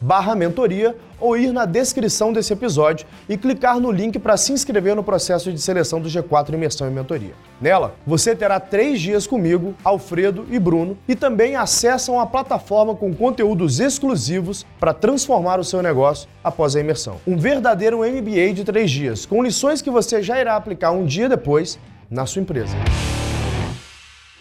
barra mentoria ou ir na descrição desse episódio e clicar no link para se inscrever no processo de seleção do G4 Imersão e Mentoria. Nela, você terá três dias comigo, Alfredo e Bruno, e também acessam a plataforma com conteúdos exclusivos para transformar o seu negócio após a imersão. Um verdadeiro MBA de três dias, com lições que você já irá aplicar um dia depois na sua empresa.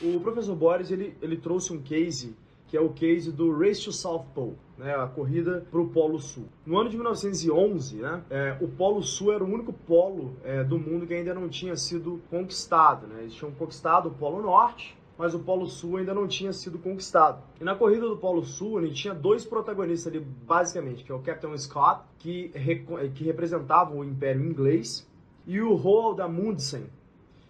O professor Boris ele, ele trouxe um case que é o case do Race to South Pole, né, a corrida para o Polo Sul. No ano de 1911, né, é, o Polo Sul era o único polo é, do mundo que ainda não tinha sido conquistado. Né? Eles tinham conquistado o Polo Norte, mas o Polo Sul ainda não tinha sido conquistado. E na corrida do Polo Sul, gente tinha dois protagonistas ali, basicamente, que é o Captain Scott, que, que representava o Império Inglês, e o Roald Amundsen,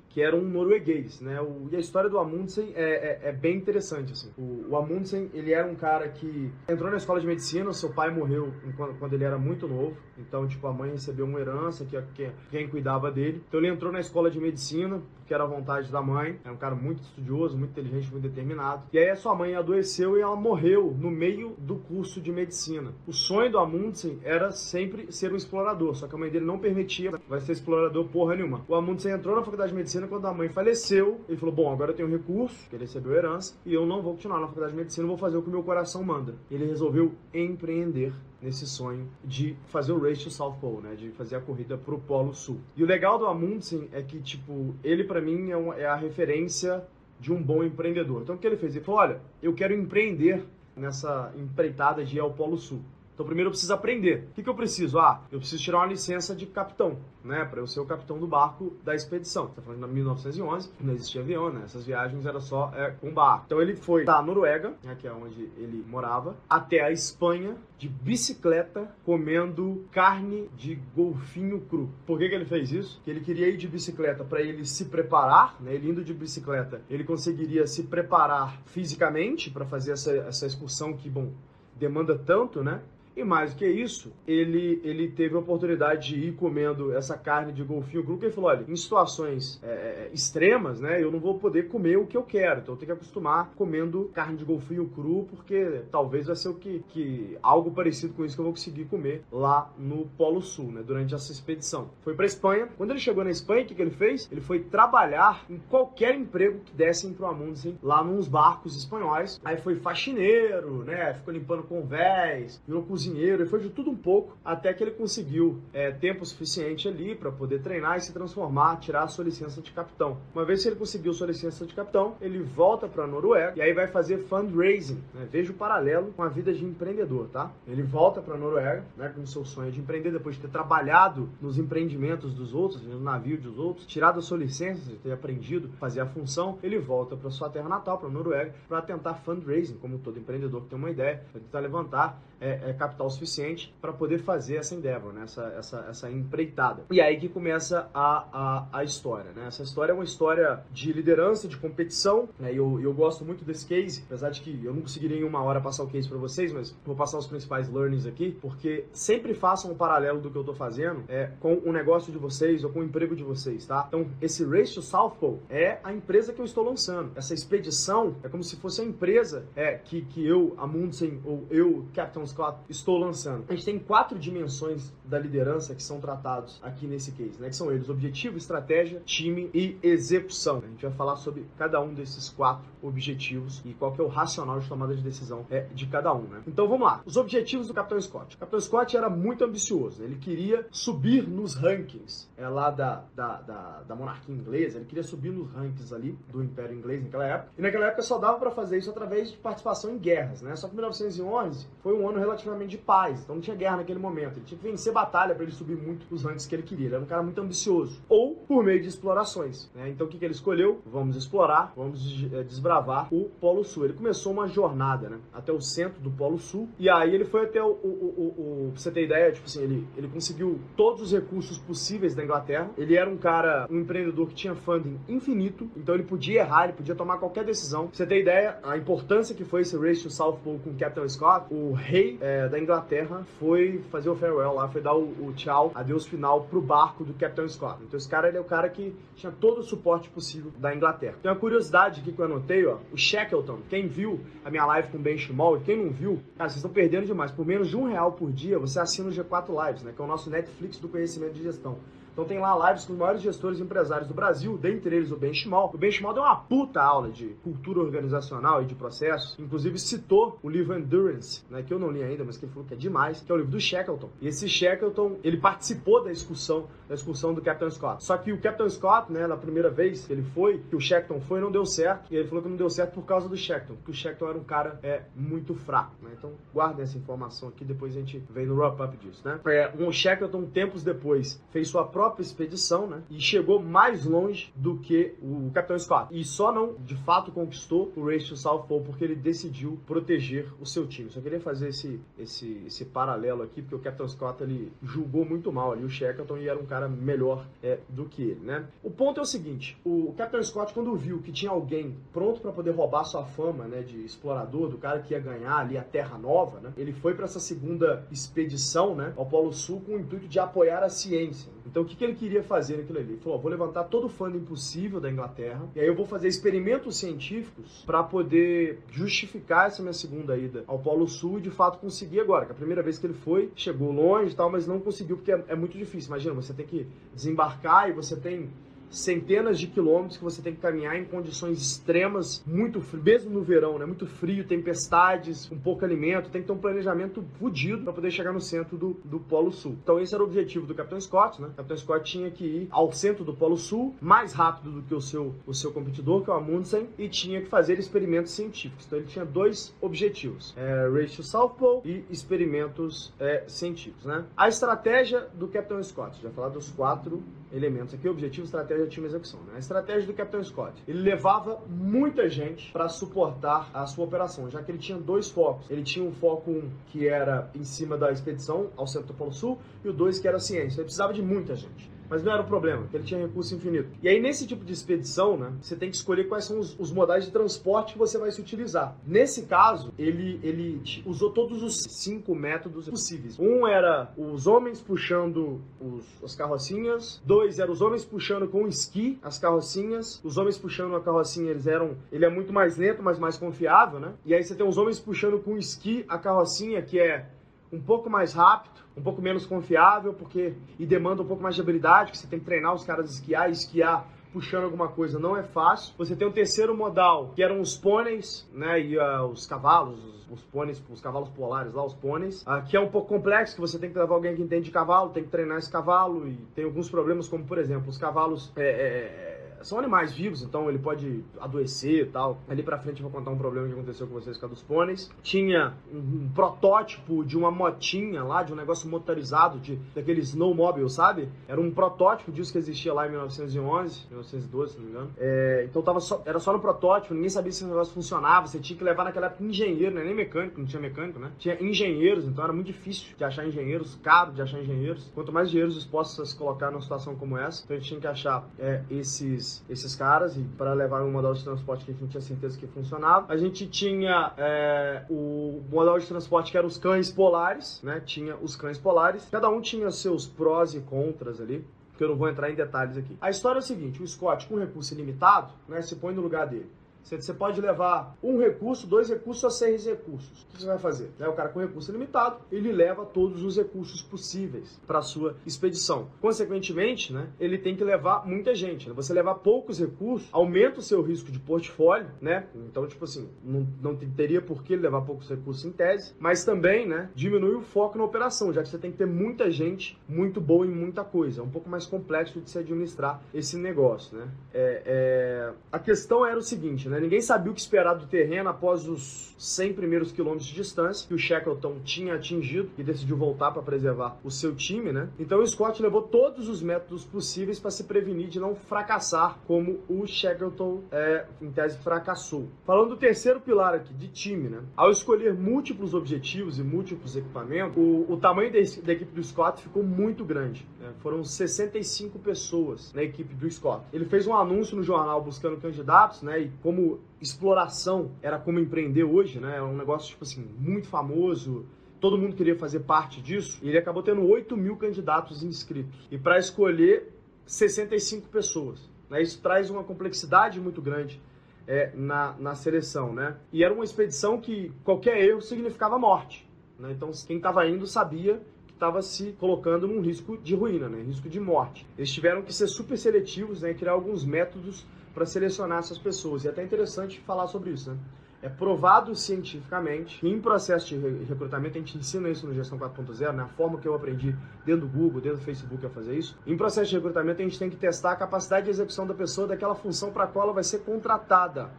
que era um norueguês, né? O, e a história do Amundsen é, é, é bem interessante, assim. O, o, Amundsen, ele era um cara que entrou na escola de medicina, seu pai morreu quando, quando ele era muito novo, então, tipo, a mãe recebeu uma herança, que, que quem cuidava dele. Então, ele entrou na escola de medicina, que era a vontade da mãe, era um cara muito estudioso, muito inteligente, muito determinado. E aí a sua mãe adoeceu e ela morreu no meio do curso de medicina. O sonho do Amundsen era sempre ser um explorador, só que a mãe dele não permitia, vai ser explorador porra nenhuma. O Amundsen entrou na faculdade de medicina medicina quando a mãe faleceu. Ele falou: Bom, agora eu tenho recurso, que ele recebeu herança, e eu não vou continuar na faculdade de medicina, vou fazer o que o meu coração manda. Ele resolveu empreender nesse sonho de fazer o Race to South Pole, né? De fazer a corrida pro Polo Sul. E o legal do Amundsen é que, tipo, ele para mim é, uma, é a referência de um bom empreendedor. Então o que ele fez? Ele falou: Olha, eu quero empreender nessa empreitada de ir ao Polo Sul. Então primeiro eu preciso aprender. O que, que eu preciso? Ah, eu preciso tirar uma licença de capitão, né? Para eu ser o capitão do barco da expedição. Tá falando de 1911, não existia avião, né? Essas viagens era só é, com barco. Então ele foi da Noruega, né, que é onde ele morava, até a Espanha de bicicleta comendo carne de golfinho cru. Por que, que ele fez isso? Porque ele queria ir de bicicleta para ele se preparar, né? Ele indo de bicicleta, ele conseguiria se preparar fisicamente para fazer essa, essa excursão que, bom, demanda tanto, né? E mais do que isso, ele, ele teve a oportunidade de ir comendo essa carne de golfinho cru, que ele falou, olha, em situações é, é, extremas, né, eu não vou poder comer o que eu quero, então eu tenho que acostumar comendo carne de golfinho cru, porque talvez vai ser o que, que algo parecido com isso que eu vou conseguir comer lá no Polo Sul, né, durante essa expedição. Foi para Espanha. Quando ele chegou na Espanha, o que, que ele fez? Ele foi trabalhar em qualquer emprego que dessem pro Amundsen lá nos barcos espanhóis. Aí foi faxineiro, né, ficou limpando convés, virou cozinheiro cozinheiro, ele foi de tudo um pouco, até que ele conseguiu é, tempo suficiente ali para poder treinar e se transformar, tirar a sua licença de capitão. Uma vez que ele conseguiu sua licença de capitão, ele volta para a Noruega e aí vai fazer fundraising. Né? Veja o paralelo com a vida de empreendedor, tá? Ele volta para a Noruega, né, com seu sonho de empreender depois de ter trabalhado nos empreendimentos dos outros, no navio dos outros, tirado a sua licença, de ter aprendido a fazer a função, ele volta para sua terra natal, para a Noruega, para tentar fundraising, como todo empreendedor que tem uma ideia, para tentar levantar é, é, capital capital suficiente para poder fazer essa endeavor, né? essa, essa, essa empreitada. E aí que começa a, a, a história. Né? Essa história é uma história de liderança, de competição, né? e eu, eu gosto muito desse case, apesar de que eu não conseguiria em uma hora passar o case para vocês, mas vou passar os principais learnings aqui, porque sempre façam um paralelo do que eu estou fazendo é, com o negócio de vocês ou com o emprego de vocês, tá? Então, esse Race to South Pole é a empresa que eu estou lançando. Essa expedição é como se fosse a empresa é, que, que eu, Amundsen, ou eu, Captain Scott, estou lançando. A gente tem quatro dimensões da liderança que são tratados aqui nesse case, né? Que são eles: objetivo, estratégia, time e execução. A gente vai falar sobre cada um desses quatro objetivos e qual que é o racional de tomada de decisão é, de cada um, né? Então vamos lá. Os objetivos do Capitão Scott. O Capitão Scott era muito ambicioso. Ele queria subir nos rankings é, lá da, da, da, da monarquia inglesa. Ele queria subir nos rankings ali do Império Inglês naquela época. E naquela época só dava para fazer isso através de participação em guerras, né? Só que 1911 foi um ano relativamente de paz. Então não tinha guerra naquele momento. Ele tinha que vencer batalha para ele subir muito os rankings que ele queria. Ele era um cara muito ambicioso. Ou por meio de explorações. Né? Então o que, que ele escolheu? Vamos explorar, vamos é, desbravar o Polo Sul. Ele começou uma jornada né? até o centro do Polo Sul. E aí ele foi até o. o, o, o pra você ter ideia, tipo assim, ele, ele conseguiu todos os recursos possíveis da Inglaterra. Ele era um cara, um empreendedor que tinha funding infinito. Então ele podia errar, ele podia tomar qualquer decisão. Pra você ter ideia, a importância que foi esse Race to South Pole com Captain Scott, o rei é, da Inglaterra foi fazer o farewell lá, foi dar o, o tchau, adeus final pro barco do Captain Scott. Então esse cara ele é o cara que tinha todo o suporte possível da Inglaterra. Tem uma curiosidade aqui que eu anotei, ó, o Shackleton, quem viu a minha live com o Ben Schmall e quem não viu, cara, vocês estão perdendo demais. Por menos de um real por dia, você assina o G4 Lives, né, que é o nosso Netflix do conhecimento de gestão. Então tem lá lives com os maiores gestores e empresários do Brasil, dentre eles o Ben Schmal. O Ben Schmal deu uma puta aula de cultura organizacional e de processos. Inclusive citou o livro Endurance, né, que eu não li ainda, mas que ele falou que é demais, que é o livro do Shackleton. E esse Shackleton, ele participou da excursão, da excursão do Captain Scott. Só que o Captain Scott, né, na primeira vez que ele foi, que o Shackleton foi, não deu certo. E ele falou que não deu certo por causa do Shackleton, porque o Shackleton era um cara é, muito fraco, né? Então guardem essa informação aqui, depois a gente vem no wrap-up disso, né? É, um Shackleton, tempos depois, fez sua própria própria expedição, né? E chegou mais longe do que o Capitão Scott. E só não, de fato, conquistou o Race to South Pole porque ele decidiu proteger o seu time. Só queria fazer esse, esse, esse paralelo aqui, porque o Capitão Scott ele julgou muito mal ali o Shackleton e era um cara melhor é, do que ele, né? O ponto é o seguinte: o Capitão Scott, quando viu que tinha alguém pronto para poder roubar sua fama, né, de explorador, do cara que ia ganhar ali a Terra Nova, né? Ele foi para essa segunda expedição, né, ao Polo Sul com o intuito de apoiar a ciência. Então, o que, que ele queria fazer naquilo ali? Ele falou: vou levantar todo o funding possível da Inglaterra, e aí eu vou fazer experimentos científicos para poder justificar essa minha segunda ida ao Polo Sul e de fato conseguir agora. Que a primeira vez que ele foi, chegou longe e tal, mas não conseguiu porque é, é muito difícil. Imagina, você tem que desembarcar e você tem centenas de quilômetros que você tem que caminhar em condições extremas, muito frio, mesmo no verão, né? Muito frio, tempestades, um pouco alimento, tem que ter um planejamento fodido para poder chegar no centro do, do Polo Sul. Então esse era o objetivo do Capitão Scott, né? O Capitão Scott tinha que ir ao centro do Polo Sul mais rápido do que o seu, o seu competidor, que é o Amundsen, e tinha que fazer experimentos científicos. Então ele tinha dois objetivos, é, Race to South Pole e experimentos é, científicos, né? A estratégia do Capitão Scott, já falar dos quatro elementos aqui, objetivo, estratégia, time e execução. Né? A estratégia do Capitão Scott, ele levava muita gente para suportar a sua operação, já que ele tinha dois focos. Ele tinha um foco um, que era em cima da expedição ao centro do Polo Sul e o dois que era ciência. Ele precisava de muita gente. Mas não era o problema, porque ele tinha recurso infinito. E aí, nesse tipo de expedição, né, você tem que escolher quais são os, os modais de transporte que você vai se utilizar. Nesse caso, ele, ele usou todos os cinco métodos possíveis. Um era os homens puxando os, as carrocinhas. Dois era os homens puxando com esqui as carrocinhas. Os homens puxando a carrocinha, eles eram. Ele é muito mais lento, mas mais confiável, né? E aí você tem os homens puxando com esqui a carrocinha, que é um pouco mais rápido, um pouco menos confiável, porque e demanda um pouco mais de habilidade, que você tem que treinar os caras a esquiar e esquiar puxando alguma coisa não é fácil. Você tem o terceiro modal, que eram os pôneis, né, e uh, os cavalos, os, os pôneis, os cavalos polares lá, os pôneis, uh, que é um pouco complexo, que você tem que levar alguém que entende de cavalo, tem que treinar esse cavalo, e tem alguns problemas, como por exemplo, os cavalos é, é, são animais vivos, então ele pode adoecer e tal. Ali pra frente eu vou contar um problema que aconteceu com vocês com a dos pôneis. Tinha um, um protótipo de uma motinha lá, de um negócio motorizado, de, daquele snowmobile, sabe? Era um protótipo disso que existia lá em 1911, 1912, se não me engano. É, então tava só, era só no protótipo, ninguém sabia se o negócio funcionava, você tinha que levar naquela época engenheiro, né? nem mecânico, não tinha mecânico, né? Tinha engenheiros, então era muito difícil de achar engenheiros, caro de achar engenheiros. Quanto mais engenheiros dispostos a se colocar numa situação como essa, então a gente tinha que achar é, esses, esses caras e para levar um modal de transporte que a gente tinha certeza que funcionava. A gente tinha é, o modal de transporte que era os cães polares, né? Tinha os cães polares. Cada um tinha seus prós e contras ali que eu não vou entrar em detalhes aqui. A história é a seguinte: o Scott, com recurso ilimitado, né, se põe no lugar dele. Você pode levar um recurso, dois recursos ou seis recursos. O que você vai fazer? O cara com recurso limitado, ele leva todos os recursos possíveis para a sua expedição. Consequentemente, né, ele tem que levar muita gente. Né? Você levar poucos recursos aumenta o seu risco de portfólio, né? Então, tipo assim, não, não teria por que levar poucos recursos em tese, mas também, né, diminui o foco na operação, já que você tem que ter muita gente muito boa em muita coisa. É um pouco mais complexo de se administrar esse negócio, né? É, é... A questão era o seguinte, né? Ninguém sabia o que esperar do terreno após os 100 primeiros quilômetros de distância que o Shackleton tinha atingido e decidiu voltar para preservar o seu time, né? Então o Scott levou todos os métodos possíveis para se prevenir de não fracassar como o Shackleton, é, em tese, fracassou. Falando do terceiro pilar aqui, de time, né? Ao escolher múltiplos objetivos e múltiplos equipamentos, o, o tamanho da, da equipe do Scott ficou muito grande. Né? Foram 65 pessoas na equipe do Scott. Ele fez um anúncio no jornal buscando candidatos, né? E como exploração era como empreender hoje, né? É um negócio, tipo assim, muito famoso. Todo mundo queria fazer parte disso. E ele acabou tendo 8 mil candidatos inscritos. E para escolher 65 pessoas. Né? Isso traz uma complexidade muito grande é, na, na seleção, né? E era uma expedição que qualquer erro significava morte. Né? Então, quem estava indo sabia estava se colocando num risco de ruína, né? risco de morte. Eles tiveram que ser super seletivos né? e criar alguns métodos para selecionar essas pessoas. E é até interessante falar sobre isso, né? É provado cientificamente que em processo de recrutamento, a gente ensina isso no Gestão 4.0, né? a forma que eu aprendi dentro do Google, dentro do Facebook a fazer isso. Em processo de recrutamento, a gente tem que testar a capacidade de execução da pessoa daquela função para a qual ela vai ser contratada.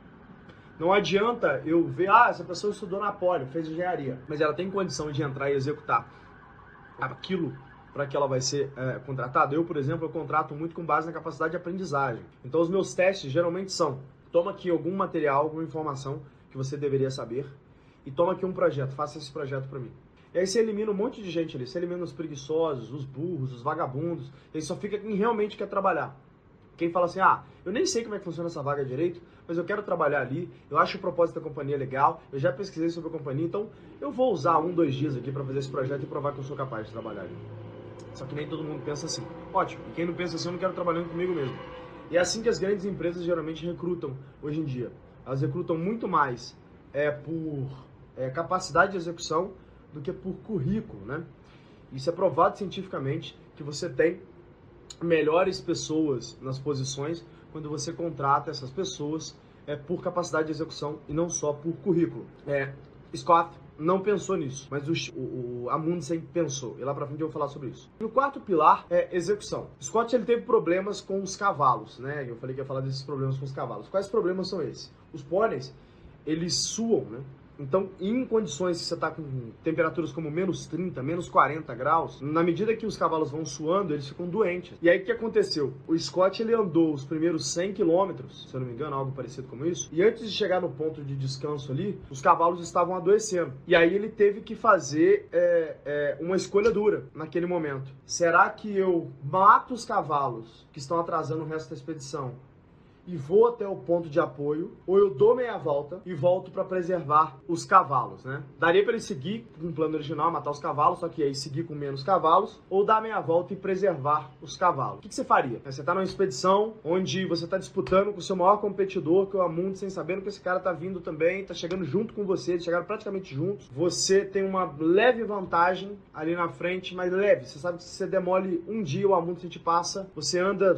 Não adianta eu ver, ah, essa pessoa estudou na Poli, fez engenharia, mas ela tem condição de entrar e executar aquilo para que ela vai ser é, contratada. Eu, por exemplo, eu contrato muito com base na capacidade de aprendizagem. Então, os meus testes geralmente são: toma aqui algum material, alguma informação que você deveria saber e toma aqui um projeto, faça esse projeto para mim. E aí você elimina um monte de gente ali, você elimina os preguiçosos, os burros, os vagabundos, e só fica quem realmente quer trabalhar. Quem fala assim, ah, eu nem sei como é que funciona essa vaga direito, mas eu quero trabalhar ali, eu acho o propósito da companhia legal, eu já pesquisei sobre a companhia, então eu vou usar um, dois dias aqui para fazer esse projeto e provar que eu sou capaz de trabalhar ali. Só que nem todo mundo pensa assim. Ótimo, e quem não pensa assim, eu não quero trabalhando comigo mesmo. E é assim que as grandes empresas geralmente recrutam hoje em dia. Elas recrutam muito mais é, por é, capacidade de execução do que por currículo, né? Isso é provado cientificamente que você tem melhores pessoas nas posições quando você contrata essas pessoas é, por capacidade de execução e não só por currículo. É, Scott não pensou nisso, mas o, o, a Mundsen pensou. E lá pra frente eu vou falar sobre isso. O quarto pilar é execução. Scott ele teve problemas com os cavalos, né? Eu falei que ia falar desses problemas com os cavalos. Quais problemas são esses? Os pôneis, eles suam, né? Então, em condições que você está com temperaturas como menos 30, menos 40 graus, na medida que os cavalos vão suando, eles ficam doentes. E aí o que aconteceu? O Scott ele andou os primeiros 100 quilômetros, se eu não me engano, algo parecido como isso, e antes de chegar no ponto de descanso ali, os cavalos estavam adoecendo. E aí ele teve que fazer é, é, uma escolha dura naquele momento. Será que eu mato os cavalos que estão atrasando o resto da expedição e vou até o ponto de apoio, ou eu dou meia volta e volto para preservar os cavalos, né? Daria para ele seguir com o plano original, matar os cavalos, só que aí seguir com menos cavalos, ou dar meia volta e preservar os cavalos. O que, que você faria? Você está numa expedição onde você está disputando com o seu maior competidor, que é o Amundsen, sabendo que esse cara está vindo também, está chegando junto com você, eles chegaram praticamente juntos. Você tem uma leve vantagem ali na frente, mas leve. Você sabe que se você demole um dia, o Amundsen te passa, você anda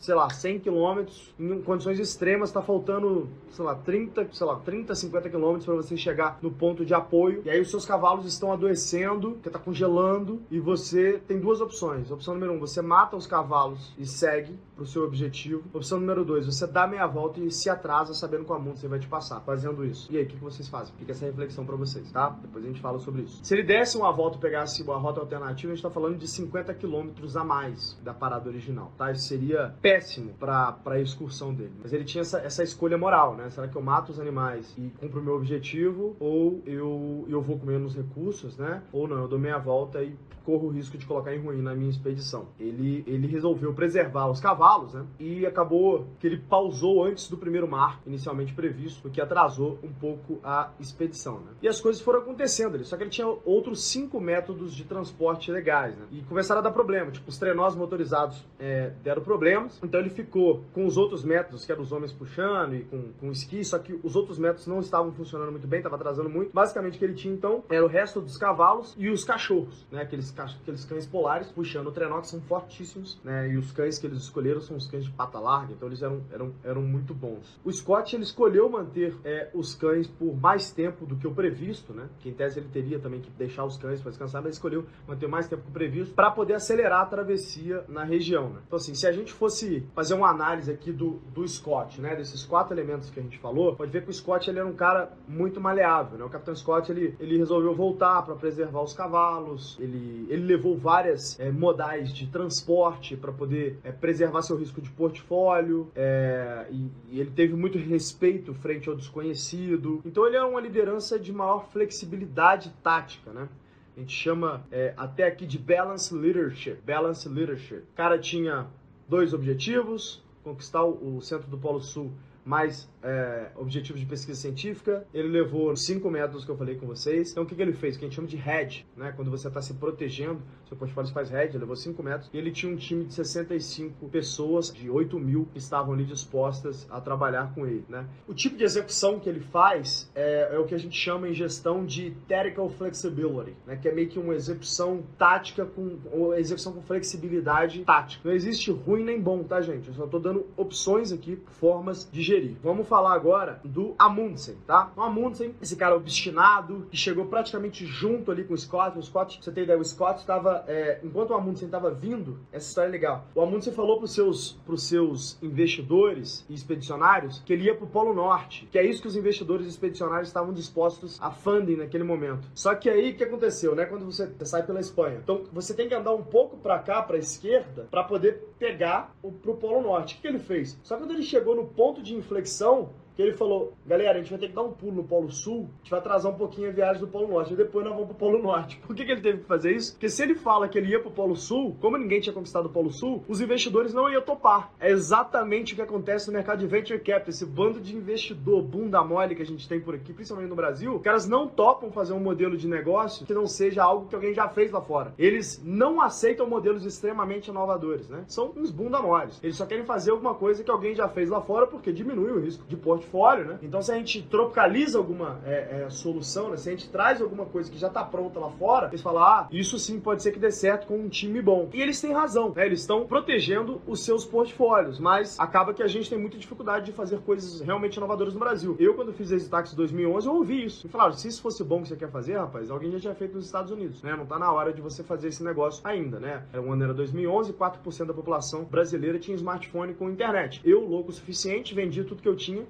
sei lá, 100 quilômetros, em condições extremas, tá faltando, sei lá, 30, sei lá, 30, 50 quilômetros para você chegar no ponto de apoio. E aí os seus cavalos estão adoecendo, que tá congelando, e você tem duas opções. Opção número um, você mata os cavalos e segue pro seu objetivo. Opção número dois, você dá meia volta e se atrasa sabendo a multa você vai te passar, fazendo isso. E aí, o que, que vocês fazem? Fica essa reflexão para vocês, tá? Depois a gente fala sobre isso. Se ele desse uma volta e pegasse uma rota alternativa, a gente tá falando de 50 quilômetros a mais da parada original, tá? Isso seria péssimo para a excursão dele. Mas ele tinha essa, essa escolha moral, né? Será que eu mato os animais e cumpro o meu objetivo ou eu, eu vou com menos recursos, né? Ou não, eu dou meia volta e corro o risco de colocar em ruim na minha expedição. Ele, ele resolveu preservar os cavalos, né? E acabou que ele pausou antes do primeiro mar, inicialmente previsto, o que atrasou um pouco a expedição, né? E as coisas foram acontecendo ali, só que ele tinha outros cinco métodos de transporte legais, né? E começaram a dar problema, tipo, os trenós motorizados é, deram problemas, então ele ficou com os outros métodos, que eram os homens puxando e com, com esqui, só que os outros métodos não estavam funcionando muito bem, estava atrasando muito. Basicamente, o que ele tinha então era o resto dos cavalos e os cachorros, né? Aqueles aqueles cães polares puxando o trenó, que são fortíssimos, né? E os cães que eles escolheram são os cães de pata larga, então eles eram, eram, eram muito bons. O Scott, ele escolheu manter é, os cães por mais tempo do que o previsto, né? Que em tese ele teria também que deixar os cães para descansar, mas escolheu manter mais tempo que o previsto para poder acelerar a travessia na região, né? Então assim, se a gente fosse fazer uma análise aqui do, do Scott, né? Desses quatro elementos que a gente falou, pode ver que o Scott ele era um cara muito maleável, né? O Capitão Scott, ele, ele resolveu voltar para preservar os cavalos, ele ele levou várias é, modais de transporte para poder é, preservar seu risco de portfólio, é, e, e, ele teve muito respeito frente ao desconhecido. Então ele é uma liderança de maior flexibilidade tática, né? A gente chama é, até aqui de balance leadership. Balance leadership. O cara tinha dois objetivos: conquistar o centro do Polo Sul mais é, objetivos de pesquisa científica. Ele levou cinco métodos que eu falei com vocês. Então, o que, que ele fez? Que a gente chama de hedge, né? Quando você está se protegendo, seu portfólio faz hedge, ele levou cinco métodos. E ele tinha um time de 65 pessoas, de 8 mil, que estavam ali dispostas a trabalhar com ele, né? O tipo de execução que ele faz é, é o que a gente chama em gestão de tactical flexibility, né? Que é meio que uma execução tática com uma execução com flexibilidade tática. Não existe ruim nem bom, tá, gente? Eu só estou dando opções aqui, formas de gerir. Vamos falar agora do Amundsen, tá? O Amundsen, esse cara obstinado, que chegou praticamente junto ali com o Scott. O Scott, você tem ideia, o Scott estava, é, enquanto o Amundsen estava vindo, essa história é legal. O Amundsen falou para os seus, pros seus investidores e expedicionários que ele ia para o Polo Norte, que é isso que os investidores e expedicionários estavam dispostos a funding naquele momento. Só que aí, o que aconteceu, né? Quando você sai pela Espanha. Então, você tem que andar um pouco para cá, para esquerda, para poder pegar o, pro Polo Norte. O que, que ele fez? Só que quando ele chegou no ponto de inflexão, que ele falou, galera, a gente vai ter que dar um pulo no Polo Sul, a gente vai atrasar um pouquinho a viagem do Polo Norte, e depois nós vamos pro Polo Norte. Por que, que ele teve que fazer isso? Porque se ele fala que ele ia pro Polo Sul, como ninguém tinha conquistado o Polo Sul, os investidores não iam topar. É exatamente o que acontece no mercado de venture capital, esse bando de investidor bunda mole que a gente tem por aqui, principalmente no Brasil, os caras não topam fazer um modelo de negócio que não seja algo que alguém já fez lá fora. Eles não aceitam modelos extremamente inovadores, né? São uns bunda moles. Eles só querem fazer alguma coisa que alguém já fez lá fora porque diminui o risco de portfólio, né? Então, se a gente tropicaliza alguma é, é, solução, né? se a gente traz alguma coisa que já está pronta lá fora, eles falam, ah, isso sim pode ser que dê certo com um time bom. E eles têm razão, né? Eles estão protegendo os seus portfólios, mas acaba que a gente tem muita dificuldade de fazer coisas realmente inovadoras no Brasil. Eu, quando fiz táxi 2011, eu ouvi isso. E falaram, se isso fosse bom que você quer fazer, rapaz, alguém já tinha feito nos Estados Unidos, né? Não tá na hora de você fazer esse negócio ainda, né? O ano era 2011, 4% da população brasileira tinha smartphone com internet. Eu, louco o suficiente, vendi tudo que eu tinha,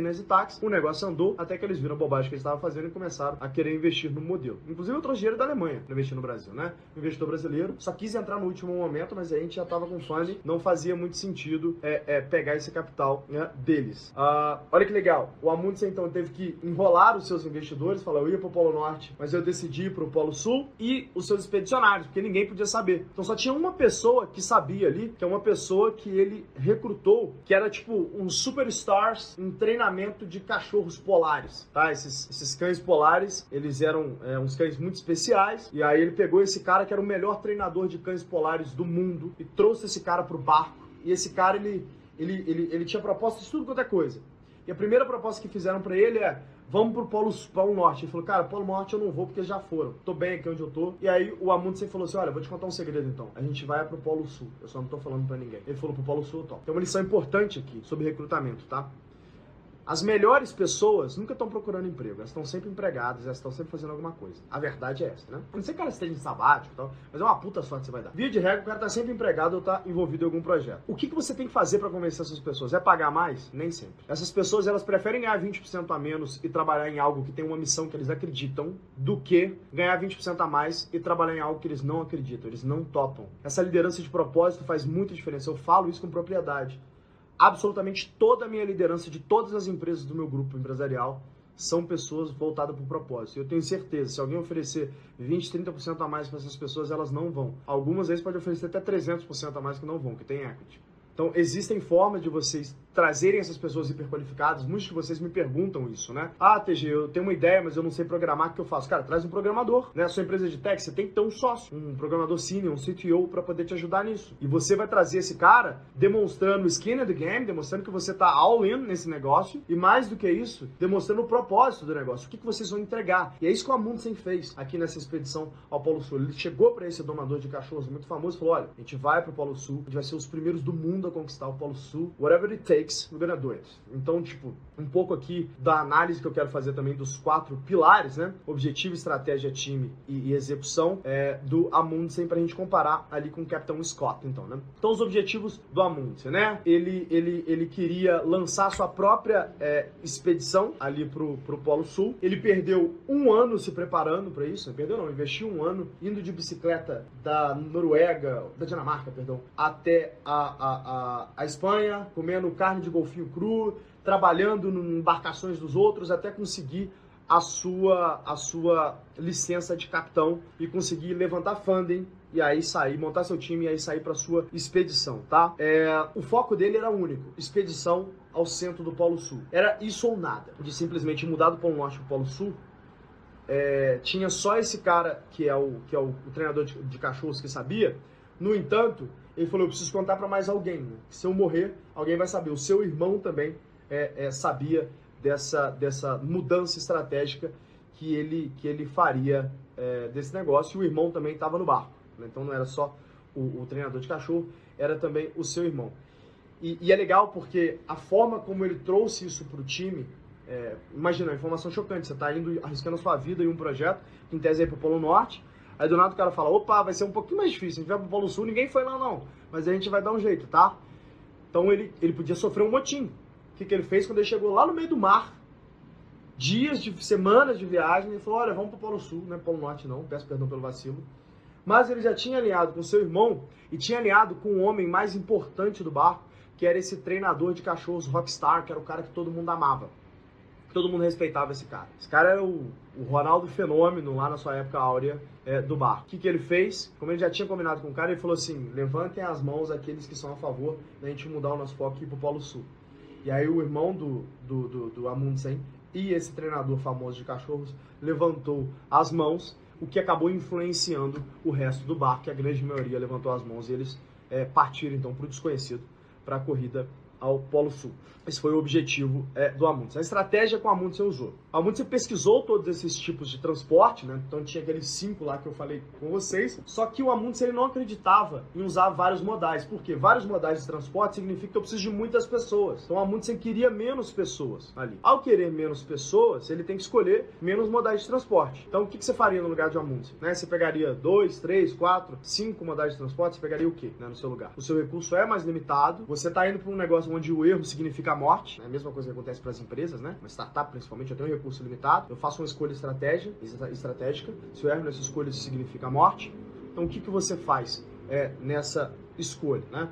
nesse táxi, o negócio andou até que eles viram a bobagem que eles estavam fazendo e começaram a querer investir no modelo. Inclusive, eu trouxe dinheiro da Alemanha para investir no Brasil, né? O investidor brasileiro só quis entrar no último momento, mas a gente já estava com funding, não fazia muito sentido é, é, pegar esse capital né, deles. Ah, olha que legal, o Amundsen então teve que enrolar os seus investidores, falar eu ia para o Polo Norte, mas eu decidi ir para o Polo Sul e os seus expedicionários, porque ninguém podia saber. Então só tinha uma pessoa que sabia ali, que é uma pessoa que ele recrutou, que era tipo um superstars em treinamento de cachorros polares, tá? Esses, esses cães polares, eles eram é, uns cães muito especiais. E aí ele pegou esse cara que era o melhor treinador de cães polares do mundo e trouxe esse cara pro barco. E esse cara, ele, ele, ele, ele tinha propostas de tudo quanto é coisa. E a primeira proposta que fizeram para ele é: vamos pro Polo, Polo Norte. Ele falou, cara, Polo Norte eu não vou porque já foram. Tô bem aqui onde eu tô. E aí o Amundsen falou assim, olha, vou te contar um segredo então. A gente vai pro Polo Sul. Eu só não tô falando pra ninguém. Ele falou pro Polo Sul, top. Tem uma lição importante aqui sobre recrutamento, tá? As melhores pessoas nunca estão procurando emprego, elas estão sempre empregadas, elas estão sempre fazendo alguma coisa. A verdade é essa, né? não sei que ela esteja em sabático e tal, mas é uma puta sorte que você vai dar. Via de regra, o cara tá sempre empregado ou tá envolvido em algum projeto. O que, que você tem que fazer para convencer essas pessoas? É pagar mais? Nem sempre. Essas pessoas, elas preferem ganhar 20% a menos e trabalhar em algo que tem uma missão que eles acreditam, do que ganhar 20% a mais e trabalhar em algo que eles não acreditam, eles não topam. Essa liderança de propósito faz muita diferença. Eu falo isso com propriedade absolutamente toda a minha liderança de todas as empresas do meu grupo empresarial são pessoas voltadas para o propósito. Eu tenho certeza, se alguém oferecer 20, 30% a mais para essas pessoas, elas não vão. Algumas vezes pode oferecer até 300% a mais que não vão, que tem equity. Então, existem formas de vocês trazerem essas pessoas hiperqualificadas. Muitos de vocês me perguntam isso, né? Ah, TG, eu tenho uma ideia, mas eu não sei programar, o que eu faço? Cara, traz um programador, né? A sua empresa de tech, você tem que ter um sócio, um programador senior, um CTO para poder te ajudar nisso. E você vai trazer esse cara demonstrando skin of the game, demonstrando que você tá all in nesse negócio e mais do que isso, demonstrando o propósito do negócio, o que, que vocês vão entregar. E é isso que o Amundsen fez aqui nessa expedição ao Polo Sul. Ele chegou para esse domador de cachorros muito famoso e falou: olha, a gente vai pro Polo Sul, a gente vai ser os primeiros do mundo a conquistar o Polo Sul, whatever it takes, gonna do it. Então, tipo, um pouco aqui da análise que eu quero fazer também dos quatro pilares, né? Objetivo, estratégia, time e, e execução é, do Amundsen para a gente comparar ali com o Capitão Scott, então, né? Então, os objetivos do Amundsen, né? Ele, ele, ele queria lançar sua própria é, expedição ali pro, pro Polo Sul. Ele perdeu um ano se preparando para isso, não perdeu não, investiu um ano indo de bicicleta da Noruega, da Dinamarca, perdão, até a, a, a, a Espanha, comendo carne de golfinho cru, trabalhando em embarcações dos outros até conseguir a sua, a sua licença de capitão e conseguir levantar funding e aí sair, montar seu time e aí sair para sua expedição, tá? É, o foco dele era único, expedição ao centro do Polo Sul. Era isso ou nada, de simplesmente mudar do Polo Norte para o Polo Sul. É, tinha só esse cara que é o, que é o, o treinador de, de cachorros que sabia. No entanto, ele falou: eu preciso contar para mais alguém. Se eu morrer, alguém vai saber. O seu irmão também é, é, sabia dessa, dessa mudança estratégica que ele, que ele faria é, desse negócio. E o irmão também estava no barco. Né? Então não era só o, o, treinador de cachorro, era também o seu irmão. E, e é legal porque a forma como ele trouxe isso para o time. É, imagina, informação chocante. Você está indo arriscando a sua vida em um projeto, que em tese é para o Polo Norte. Aí do nada o cara fala: opa, vai ser um pouquinho mais difícil. A gente vai para o Polo Sul, ninguém foi lá não. Mas a gente vai dar um jeito, tá? Então ele, ele podia sofrer um motim. O que, que ele fez quando ele chegou lá no meio do mar? Dias de semanas de viagem, ele falou: Olha, vamos para o Polo Sul, não é Polo Norte, não, peço perdão pelo vacilo. Mas ele já tinha alinhado com seu irmão e tinha alinhado com o homem mais importante do barco, que era esse treinador de cachorros Rockstar, que era o cara que todo mundo amava. Todo mundo respeitava esse cara. Esse cara era o, o Ronaldo Fenômeno lá na sua época áurea é, do barco. O que, que ele fez? Como ele já tinha combinado com o cara, ele falou assim: levantem as mãos aqueles que são a favor da gente mudar o nosso foco ir pro Polo Sul. E aí o irmão do, do, do, do Amundsen e esse treinador famoso de cachorros levantou as mãos, o que acabou influenciando o resto do barco, que a grande maioria levantou as mãos e eles é, partiram então para o desconhecido, para a corrida ao Polo Sul. Esse foi o objetivo é, do Amundsen. A estratégia que o Amundsen usou. O Amundsen pesquisou todos esses tipos de transporte, né? Então tinha aqueles cinco lá que eu falei com vocês. Só que o Amundsen ele não acreditava em usar vários modais. Por quê? Vários modais de transporte significa que eu preciso de muitas pessoas. Então o Amundsen queria menos pessoas ali. Ao querer menos pessoas, ele tem que escolher menos modais de transporte. Então o que, que você faria no lugar de Amundsen? Né? Você pegaria dois, três, quatro, cinco modais de transporte, você pegaria o quê né, no seu lugar? O seu recurso é mais limitado, você está indo para um negócio onde o erro significa a morte, é a mesma coisa que acontece para as empresas, né? Uma startup, principalmente, eu tenho um recurso limitado, eu faço uma escolha estratégia, estratégica, se eu erro nessa escolha, isso significa a morte. Então, o que, que você faz é, nessa escolha, né?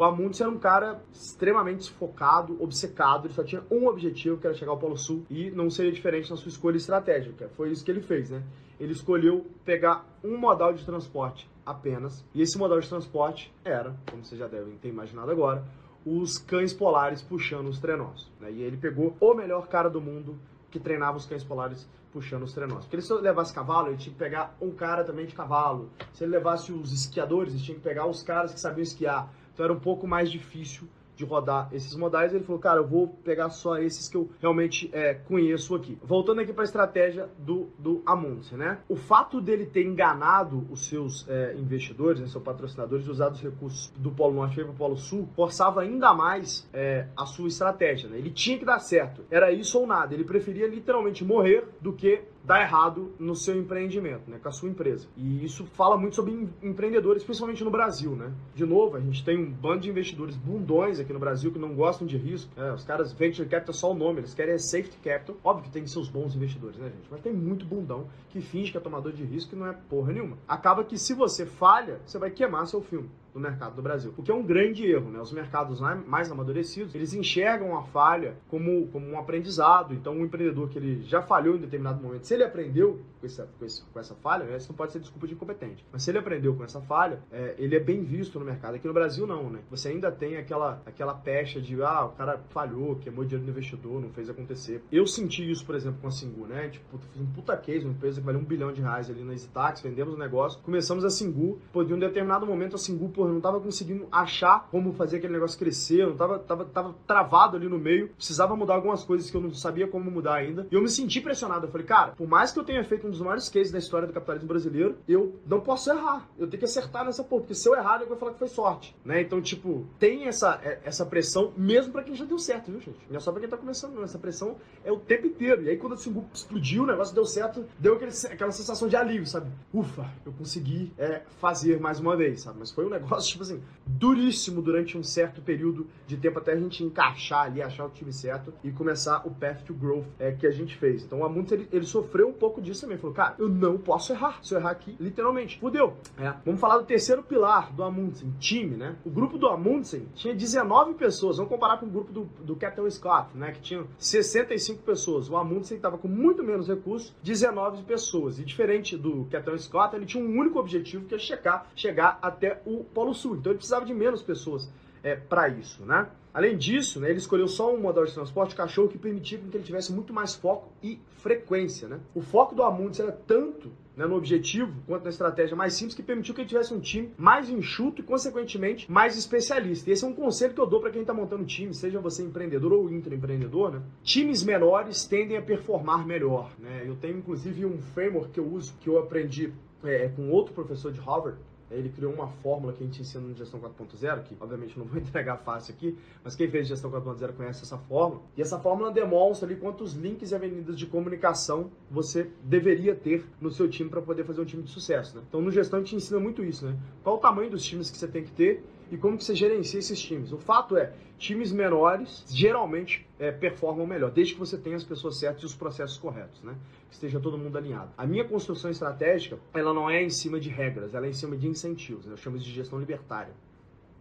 O Amundsen era um cara extremamente focado, obcecado, ele só tinha um objetivo, que era chegar ao Polo Sul, e não seria diferente na sua escolha estratégica. Foi isso que ele fez, né? Ele escolheu pegar um modal de transporte apenas, e esse modal de transporte era, como vocês já devem ter imaginado agora, os cães polares puxando os trenós. Né? E ele pegou o melhor cara do mundo que treinava os cães polares puxando os trenós. Porque se ele levasse cavalo, ele tinha que pegar um cara também de cavalo. Se ele levasse os esquiadores, ele tinha que pegar os caras que sabiam esquiar. Então era um pouco mais difícil de rodar esses modais, ele falou, cara, eu vou pegar só esses que eu realmente é, conheço aqui. Voltando aqui para a estratégia do, do Amundsen, né? O fato dele ter enganado os seus é, investidores, né, seus patrocinadores, usado os recursos do Polo Norte para o Polo Sul, forçava ainda mais é, a sua estratégia, né? Ele tinha que dar certo. Era isso ou nada. Ele preferia literalmente morrer do que dar errado no seu empreendimento, né, com a sua empresa. E isso fala muito sobre empreendedores, principalmente no Brasil, né? De novo, a gente tem um bando de investidores bundões aqui no Brasil que não gostam de risco. Né? Os caras venture capital é só o nome, eles querem é safety capital. Óbvio que tem seus bons investidores, né, gente? Mas tem muito bundão que finge que é tomador de risco e não é porra nenhuma. Acaba que se você falha, você vai queimar seu filme no mercado do Brasil. O que é um grande erro, né? Os mercados mais amadurecidos, eles enxergam a falha como, como um aprendizado. Então, um empreendedor que ele já falhou em determinado momento, se ele aprendeu com essa, com com essa falha, né? isso não pode ser desculpa de incompetente. Mas se ele aprendeu com essa falha, é, ele é bem visto no mercado. Aqui no Brasil, não, né? Você ainda tem aquela, aquela pecha de, ah, o cara falhou, queimou dinheiro do investidor, não fez acontecer. Eu senti isso, por exemplo, com a Singu, né? Tipo, fiz um puta case, uma empresa que valeu um bilhão de reais ali na Zitax, vendemos o negócio, começamos a Singu, pô, de um determinado momento a Singu, pô, não tava conseguindo achar como fazer aquele negócio crescer, não tava, tava, tava travado ali no meio, precisava mudar algumas coisas que eu não sabia como mudar ainda. E eu me senti pressionado. Eu falei, cara, por mais que eu tenha feito um dos maiores cases da história do capitalismo brasileiro, eu não posso errar. Eu tenho que acertar nessa porra, porque se eu errar, eu vou falar que foi sorte, né? Então, tipo, tem essa, é, essa pressão mesmo para quem já deu certo, viu, gente? Não é só pra quem tá começando, não. Essa pressão é o tempo inteiro. E aí, quando Singu explodiu, o negócio deu certo, deu aquele, aquela sensação de alívio, sabe? Ufa, eu consegui é, fazer mais uma vez, sabe? Mas foi um negócio, tipo assim, duríssimo durante um certo período de tempo até a gente encaixar ali, achar o time certo e começar o path to growth é, que a gente fez. Então o Amundsen, ele, ele, sofreu um pouco disso também. Falou, cara, eu não posso errar. Se eu errar aqui, literalmente, fudeu. É. Vamos falar do terceiro pilar do Amundsen, time, né? O grupo do Amundsen tinha 19 pessoas. Vamos comparar com o grupo do, do Captain Scott, né? Que tinha 65 pessoas. O Amundsen estava com muito menos recursos, 19 pessoas. E diferente do Captain Scott, ele tinha um único objetivo, que é chegar, chegar até o Polo Sul. Então ele precisava de menos pessoas é, para isso, né? Além disso, né, ele escolheu só um modal de transporte cachorro que permitia que ele tivesse muito mais foco e frequência, né? O foco do Amundsen era tanto né, no objetivo quanto na estratégia mais simples que permitiu que ele tivesse um time mais enxuto e, consequentemente, mais especialista. E esse é um conselho que eu dou para quem está montando time, seja você empreendedor ou intraempreendedor, né? Times menores tendem a performar melhor, né? Eu tenho, inclusive, um framework que eu uso, que eu aprendi é, com outro professor de Harvard, ele criou uma fórmula que a gente ensina no Gestão 4.0, que obviamente não vou entregar fácil aqui, mas quem fez Gestão 4.0 conhece essa fórmula. E essa fórmula demonstra ali quantos links e avenidas de comunicação você deveria ter no seu time para poder fazer um time de sucesso. Né? Então no Gestão a gente ensina muito isso, né? Qual o tamanho dos times que você tem que ter e como que você gerencia esses times. O fato é, times menores geralmente é, performam melhor, desde que você tenha as pessoas certas e os processos corretos, né? Que esteja todo mundo alinhado. A minha construção estratégica, ela não é em cima de regras, ela é em cima de incentivos. Né? Eu chamo de gestão libertária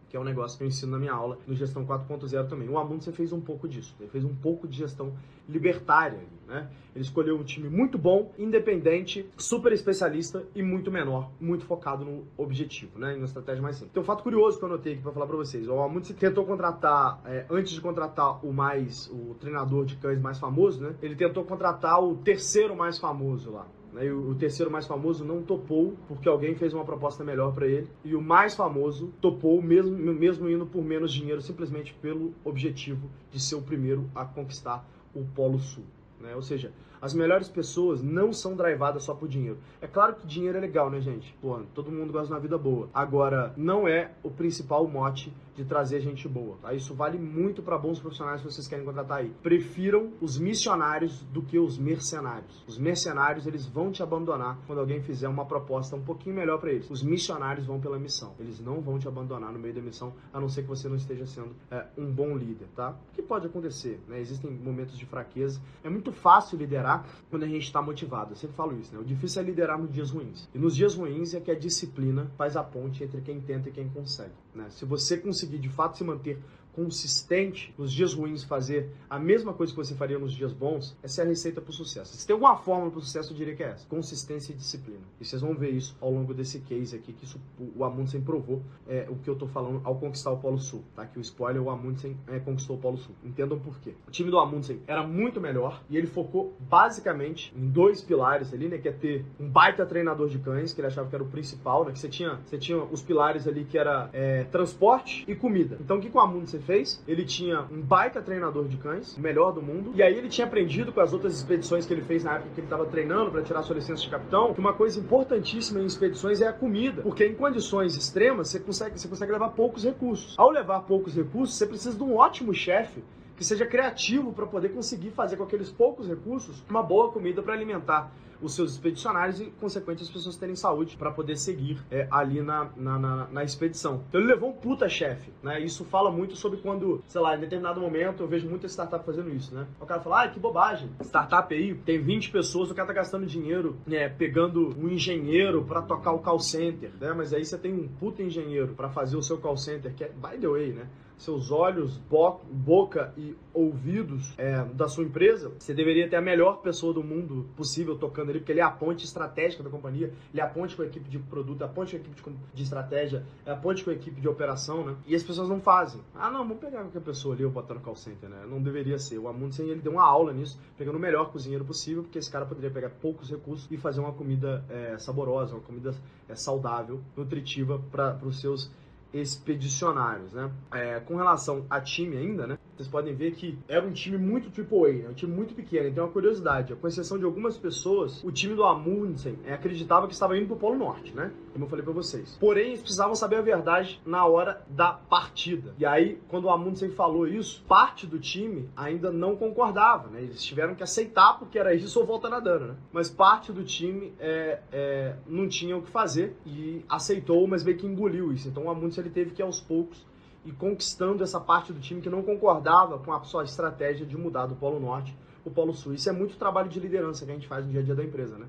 que é um negócio que eu ensino na minha aula no Gestão 4.0 também. O Amundsen fez um pouco disso, ele fez um pouco de gestão libertária, né? Ele escolheu um time muito bom, independente, super especialista e muito menor, muito focado no objetivo, né? Em uma estratégia mais simples. Tem um fato curioso que eu anotei aqui para falar para vocês. O Amundsen tentou contratar, é, antes de contratar o mais, o treinador de cães mais famoso, né? Ele tentou contratar o terceiro mais famoso lá? E o, terceiro mais famoso não topou porque alguém fez uma proposta melhor para ele. E o mais famoso topou, mesmo, mesmo indo por menos dinheiro, simplesmente pelo objetivo de ser o primeiro a conquistar o Polo Sul. Né? Ou seja, as melhores pessoas não são drivadas só por dinheiro. É claro que dinheiro é legal, né, gente? Pô, todo mundo gosta de uma vida boa. Agora, não é o principal mote de trazer gente boa. Tá? Isso vale muito para bons profissionais que vocês querem contratar aí. Prefiram os missionários do que os mercenários. Os mercenários, eles vão te abandonar quando alguém fizer uma proposta um pouquinho melhor para eles. Os missionários vão pela missão. Eles não vão te abandonar no meio da missão, a não ser que você não esteja sendo é, um bom líder, tá? O que pode acontecer, né? Existem momentos de fraqueza. É muito fácil liderar liderar quando a gente está motivado. Eu sempre falo isso, né? O difícil é liderar nos dias ruins. E nos dias ruins é que a disciplina faz a ponte entre quem tenta e quem consegue. Né? Se você conseguir de fato se manter consistente nos dias ruins fazer a mesma coisa que você faria nos dias bons, essa é a receita para o sucesso. Se tem alguma fórmula para o sucesso, eu diria que é essa: consistência e disciplina. E vocês vão ver isso ao longo desse case aqui, que isso, o Amundsen provou é, o que eu estou falando ao conquistar o Polo Sul. Tá? Que o spoiler, o Amundsen é, conquistou o Polo Sul. Entendam por quê. O time do Amundsen era muito melhor e ele focou basicamente em dois pilares ali, né? Que é ter um baita treinador de cães, que ele achava que era o principal, né? Que você tinha, você tinha os pilares ali que era é, transporte e comida. Então o que, que o Amundsen Fez? Ele tinha um baita treinador de cães, o melhor do mundo, e aí ele tinha aprendido com as outras expedições que ele fez na época que ele estava treinando para tirar sua licença de capitão, que uma coisa importantíssima em expedições é a comida, porque em condições extremas você consegue, você consegue levar poucos recursos. Ao levar poucos recursos, você precisa de um ótimo chefe que seja criativo para poder conseguir fazer com aqueles poucos recursos uma boa comida para alimentar os seus expedicionários e, consequentemente, as pessoas terem saúde para poder seguir é, ali na, na, na, na, expedição. Então ele levou um puta chefe, né? Isso fala muito sobre quando, sei lá, em determinado momento eu vejo muita startup fazendo isso, né? O cara fala, ah, que bobagem, startup aí tem 20 pessoas, o cara tá gastando dinheiro, né, pegando um engenheiro para tocar o call center, né? Mas aí você tem um puta engenheiro para fazer o seu call center, que é, by the way, né? Seus olhos, bo boca e ouvidos é, da sua empresa, você deveria ter a melhor pessoa do mundo possível tocando ali, porque ele é a ponte estratégica da companhia, ele é a ponte com a equipe de produto, é a ponte com a equipe de, estratégia, é a ponte com a equipe de operação, né? E as pessoas não fazem. Ah, não, vamos pegar qualquer pessoa ali ou botar no call center, né? Não deveria ser. O Amundsen, ele deu uma aula nisso, pegando o melhor cozinheiro possível, porque esse cara poderia pegar poucos recursos e fazer uma comida é, saborosa, uma comida é, saudável, nutritiva para os seus expedicionários, né? É, com relação a time ainda, né? Vocês podem ver que era um time muito AAA, né? um time muito pequeno. Então, uma curiosidade, com exceção de algumas pessoas, o time do Amundsen é, acreditava que estava indo para o Polo Norte, né? Como eu falei para vocês. Porém, eles precisavam saber a verdade na hora da partida. E aí, quando o Amundsen falou isso, parte do time ainda não concordava, né? Eles tiveram que aceitar porque era isso ou volta nadando, né? Mas parte do time é, é, não tinha o que fazer e aceitou, mas meio que engoliu isso. Então, o Amundsen ele teve que aos poucos ir conquistando essa parte do time que não concordava com a sua estratégia de mudar do Polo Norte o Polo Sul. Isso é muito trabalho de liderança que a gente faz no dia a dia da empresa, né?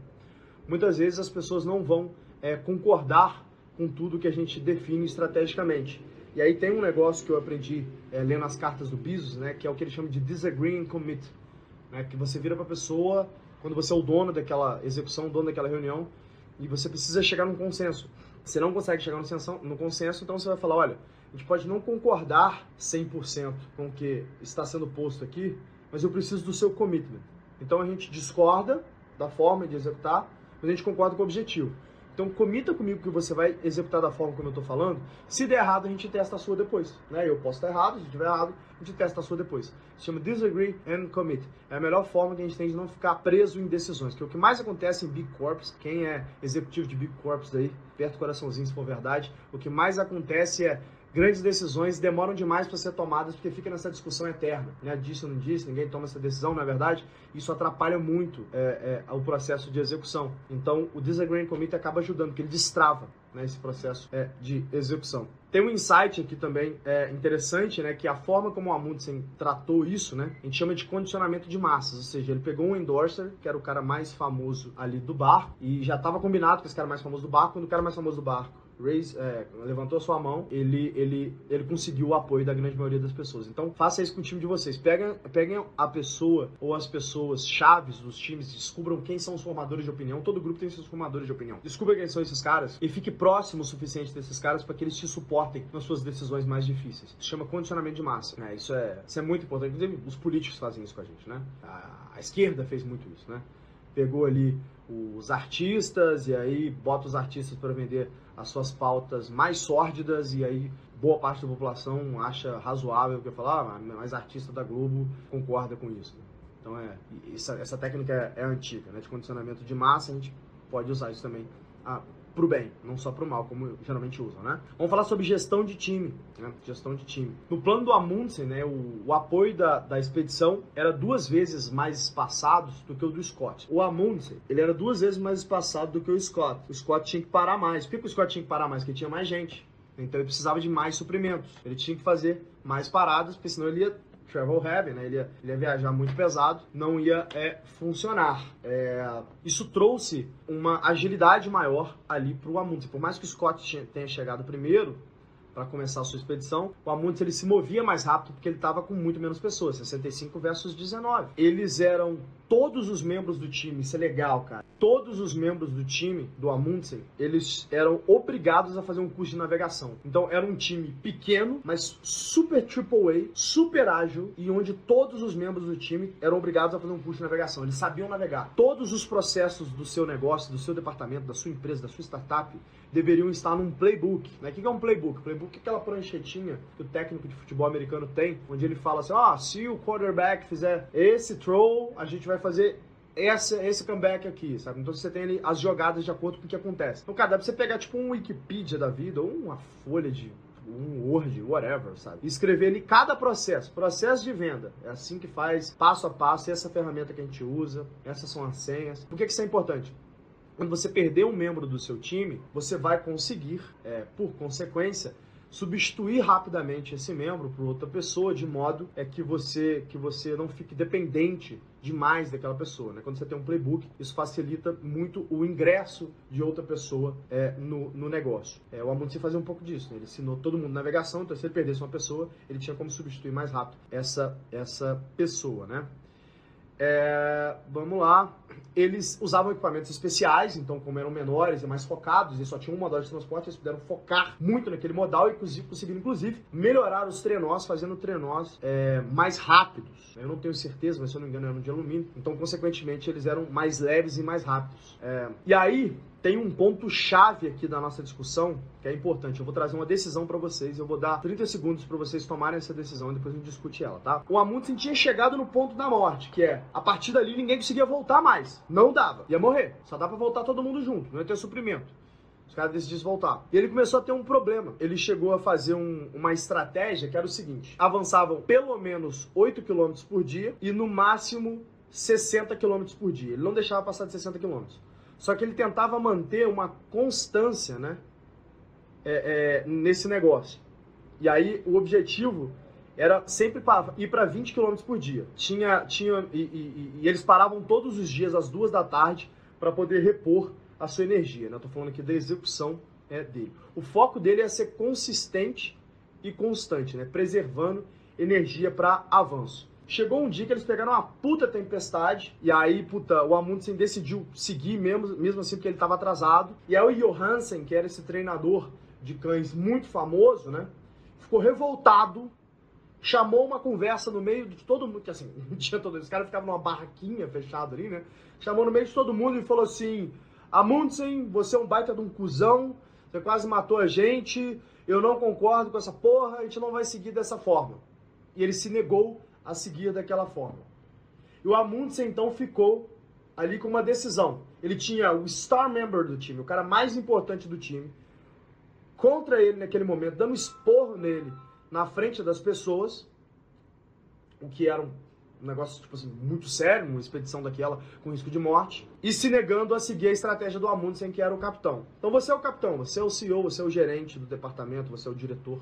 Muitas vezes as pessoas não vão é, concordar com tudo que a gente define estrategicamente. E aí tem um negócio que eu aprendi é, lendo as cartas do Bezos, né, que é o que ele chama de disagree and commit, né, que você vira para a pessoa quando você é o dono daquela execução, dono daquela reunião, e você precisa chegar num consenso. Você não consegue chegar no consenso, então você vai falar, olha, a gente pode não concordar 100% com o que está sendo posto aqui, mas eu preciso do seu commitment. Então a gente discorda da forma de executar, mas a gente concorda com o objetivo. Então comita comigo que você vai executar da forma como eu estou falando. Se der errado, a gente testa a sua depois. Né? Eu posso estar errado, se tiver errado, a gente testa a sua depois. Se chama disagree and commit. É a melhor forma que a gente tem de não ficar preso em decisões. Que é o que mais acontece em Big Corps, quem é executivo de Big Corps aí, perto do coraçãozinho se for verdade, o que mais acontece é grandes decisões demoram demais para ser tomadas porque fica nessa discussão eterna, né? Disse ou não disse, ninguém toma essa decisão, na é verdade. Isso atrapalha muito é, é, o processo de execução. Então, o Disagreeing Committee acaba ajudando, porque ele destrava né, esse processo é, de execução. Tem um insight aqui também é, interessante, né, que a forma como o Amundsen tratou isso, né, a gente chama de condicionamento de massas, ou seja, ele pegou um endorser, que era o cara mais famoso ali do barco, e já estava combinado com esse cara mais famoso do barco, quando o cara mais famoso do barco raise, é, levantou sua mão, ele, ele, ele conseguiu o apoio da grande maioria das pessoas. Então, faça isso com o time de vocês. Peguem, peguem a pessoa ou as pessoas chaves dos times, descubram quem são os formadores de opinião. Todo grupo tem seus formadores de opinião. Descubra quem são esses caras e fique próximo o suficiente desses caras para que eles te suportem nas suas decisões mais difíceis. Isso chama condicionamento de massa. Né? Isso, é, isso é muito importante. Inclusive, os políticos fazem isso com a gente, né? A, a esquerda fez muito isso, né? Pegou ali os artistas e aí bota os artistas para vender as suas pautas mais sórdidas e aí boa parte da população acha razoável que falar, ah, mas artista da Globo concorda com isso. Então é essa, essa técnica é, é, antiga, né, de condicionamento de massa, a gente pode usar isso também ah, para o bem, não só para o mal, como geralmente usam, né? Vamos falar sobre gestão de time, né? Gestão de time. No plano do Amundsen, né, o, o apoio da, da expedição era duas vezes mais espaçado do que o do Scott. O Amundsen, ele era duas vezes mais espaçado do que o Scott. O Scott tinha que parar mais. Por que o Scott tinha que parar mais? Porque tinha mais gente. Então ele precisava de mais suprimentos. Ele tinha que fazer mais paradas, porque senão ele ia travel heavy, né? Ele ia, ele ia viajar muito pesado, não ia é, funcionar. É, isso trouxe uma agilidade maior ali para o Amundsen. Por mais que o Scott tenha chegado primeiro, para começar a sua expedição, o Amundsen ele se movia mais rápido porque ele estava com muito menos pessoas, 65 versus 19. Eles eram todos os membros do time, isso é legal, cara. Todos os membros do time do Amundsen, eles eram obrigados a fazer um curso de navegação. Então era um time pequeno, mas super triple A, super ágil e onde todos os membros do time eram obrigados a fazer um curso de navegação. Eles sabiam navegar. Todos os processos do seu negócio, do seu departamento, da sua empresa, da sua startup deveriam estar num playbook. Né? O que é um playbook? Playbook é aquela pranchetinha que o técnico de futebol americano tem, onde ele fala assim: ah, se o quarterback fizer esse throw, a gente vai fazer essa, esse comeback aqui, sabe? Então você tem ali as jogadas de acordo com o que acontece. Então, cara, dá pra você pegar tipo um Wikipedia da vida, ou uma folha de um Word, whatever, sabe? E escrever ali cada processo, processo de venda. É assim que faz, passo a passo, essa ferramenta que a gente usa, essas são as senhas. Por que, que isso é importante? Quando você perder um membro do seu time, você vai conseguir, é, por consequência, substituir rapidamente esse membro por outra pessoa, de modo é que você que você não fique dependente demais daquela pessoa. Né? Quando você tem um playbook, isso facilita muito o ingresso de outra pessoa é, no, no negócio. É, o Amundsen fazia um pouco disso. Né? Ele ensinou todo mundo navegação, então se ele perdesse uma pessoa, ele tinha como substituir mais rápido essa, essa pessoa. Né? É, vamos lá. Eles usavam equipamentos especiais, então, como eram menores e mais focados, e só tinham um modal de transporte, eles puderam focar muito naquele modal e conseguiram, inclusive, melhorar os trenós, fazendo trenós é, mais rápidos. Eu não tenho certeza, mas se eu não me engano, eram de alumínio. Então, consequentemente, eles eram mais leves e mais rápidos. É, e aí, tem um ponto chave aqui da nossa discussão que é importante. Eu vou trazer uma decisão para vocês, eu vou dar 30 segundos para vocês tomarem essa decisão e depois a gente discute ela, tá? O Amundsen tinha chegado no ponto da morte, que é a partir dali ninguém conseguia voltar mais. Não dava. Ia morrer. Só dá para voltar todo mundo junto, não ia ter suprimento. Os caras decidiram voltar. E ele começou a ter um problema. Ele chegou a fazer um, uma estratégia que era o seguinte: avançavam pelo menos 8 km por dia e no máximo 60 km por dia. Ele não deixava passar de 60 km. Só que ele tentava manter uma constância, né? É, é, nesse negócio. E aí o objetivo era sempre ir para 20 km por dia. Tinha, tinha e, e, e, eles paravam todos os dias às duas da tarde para poder repor a sua energia. Né? Estou falando aqui da execução é, dele. O foco dele é ser consistente e constante, né? preservando energia para avanço. Chegou um dia que eles pegaram uma puta tempestade, e aí, puta, o Amundsen decidiu seguir mesmo, mesmo assim porque ele estava atrasado. E aí o Johansen, que era esse treinador de cães muito famoso, né? Ficou revoltado, chamou uma conversa no meio de todo mundo, que assim, não tinha todo, os caras ficavam numa barraquinha fechado ali, né? Chamou no meio de todo mundo e falou assim: Amundsen, você é um baita de um cuzão, você quase matou a gente, eu não concordo com essa porra, a gente não vai seguir dessa forma. E ele se negou a seguir daquela forma. E o Amundsen então ficou ali com uma decisão. Ele tinha o star member do time, o cara mais importante do time, contra ele naquele momento, dando esporro nele na frente das pessoas, o que era um negócio tipo assim, muito sério, uma expedição daquela com risco de morte, e se negando a seguir a estratégia do Amundsen, que era o capitão. Então você é o capitão, você é o CEO, você é o gerente do departamento, você é o diretor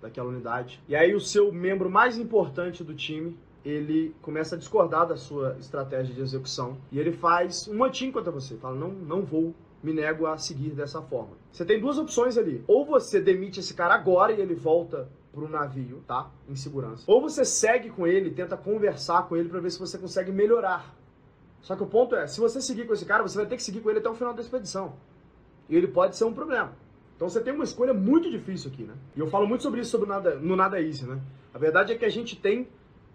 daquela unidade. E aí o seu membro mais importante do time, ele começa a discordar da sua estratégia de execução e ele faz um motim contra você, fala: "Não, não vou me nego a seguir dessa forma. Você tem duas opções ali. Ou você demite esse cara agora e ele volta pro navio, tá? Em segurança. Ou você segue com ele, tenta conversar com ele para ver se você consegue melhorar. Só que o ponto é, se você seguir com esse cara, você vai ter que seguir com ele até o final da expedição. E ele pode ser um problema. Então você tem uma escolha muito difícil aqui, né? E eu falo muito sobre isso sobre nada, no Nada Easy, né? A verdade é que a gente tem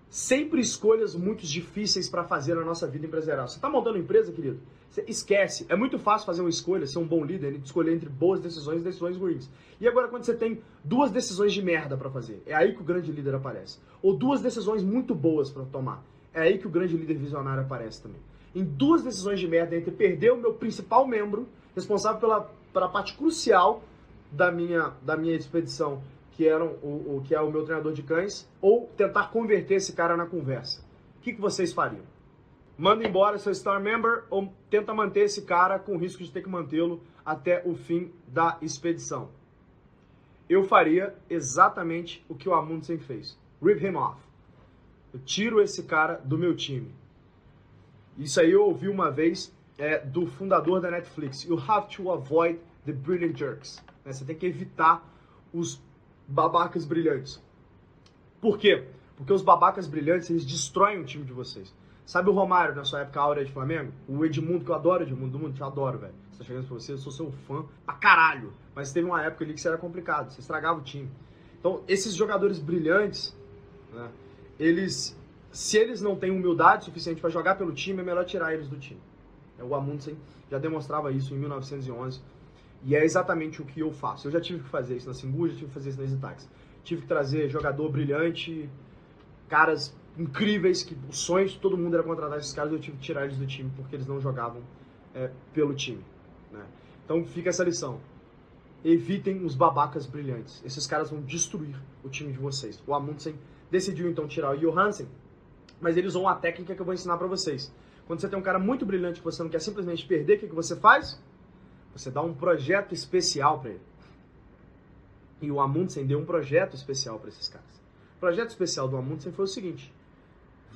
sempre escolhas muito difíceis para fazer na nossa vida empresarial. Você está montando empresa, querido? Você esquece. É muito fácil fazer uma escolha, ser um bom líder, escolher entre boas decisões e decisões ruins. E agora quando você tem duas decisões de merda para fazer, é aí que o grande líder aparece. Ou duas decisões muito boas para tomar. É aí que o grande líder visionário aparece também. Em duas decisões de merda entre perder o meu principal membro, responsável pela, pela parte crucial da minha, da minha expedição, que, eram o, o, que é o meu treinador de cães, ou tentar converter esse cara na conversa. O que, que vocês fariam? Manda embora seu Star Member ou tenta manter esse cara com risco de ter que mantê-lo até o fim da expedição? Eu faria exatamente o que o Amundsen fez. Rip him off. Eu tiro esse cara do meu time. Isso aí eu ouvi uma vez é, do fundador da Netflix. You have to avoid the brilliant jerks. Né? Você tem que evitar os babacas brilhantes. Por quê? Porque os babacas brilhantes, eles destroem o time de vocês. Sabe o Romário na sua época áurea de Flamengo? O Edmundo, que eu adoro Edmundo, do mundo, te adoro, velho. Você tá chegando pra você, eu sou seu fã pra caralho. Mas teve uma época ali que isso era complicado, você estragava o time. Então, esses jogadores brilhantes, né, eles, se eles não têm humildade suficiente para jogar pelo time, é melhor tirar eles do time. O Amundsen já demonstrava isso em 1911 e é exatamente o que eu faço. Eu já tive que fazer isso na Simbu, já tive que fazer isso na Zitax. Tive que trazer jogador brilhante, caras incríveis, que os sonhos todo mundo era contratar esses caras, eu tive que tirar eles do time porque eles não jogavam é, pelo time. Né? Então fica essa lição. Evitem os babacas brilhantes. Esses caras vão destruir o time de vocês. O Amundsen decidiu então tirar o Johansen, mas eles usam a técnica que eu vou ensinar para vocês. Quando você tem um cara muito brilhante que você não quer simplesmente perder, o que, que você faz? Você dá um projeto especial para ele. E o Amundsen deu um projeto especial para esses caras. O projeto especial do Amundsen foi o seguinte: